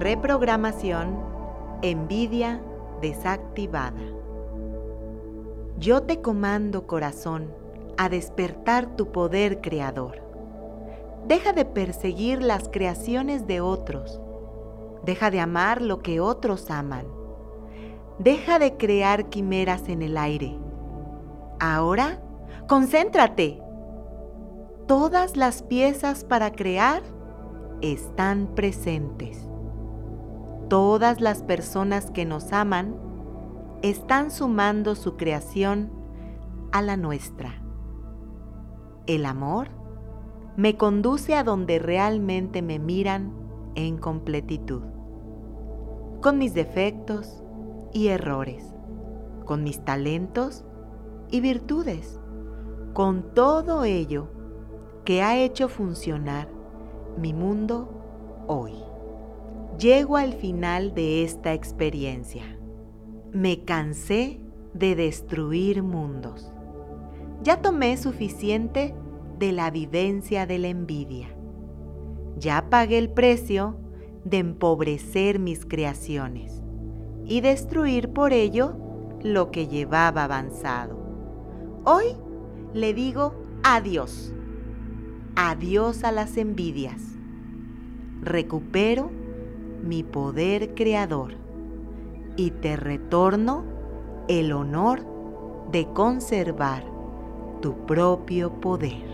Reprogramación, envidia desactivada. Yo te comando, corazón, a despertar tu poder creador. Deja de perseguir las creaciones de otros. Deja de amar lo que otros aman. Deja de crear quimeras en el aire. Ahora, concéntrate. Todas las piezas para crear están presentes. Todas las personas que nos aman están sumando su creación a la nuestra. El amor me conduce a donde realmente me miran en completitud, con mis defectos y errores, con mis talentos y virtudes, con todo ello que ha hecho funcionar mi mundo hoy. Llego al final de esta experiencia. Me cansé de destruir mundos. Ya tomé suficiente de la vivencia de la envidia. Ya pagué el precio de empobrecer mis creaciones y destruir por ello lo que llevaba avanzado. Hoy le digo adiós. Adiós a las envidias. Recupero mi poder creador y te retorno el honor de conservar tu propio poder.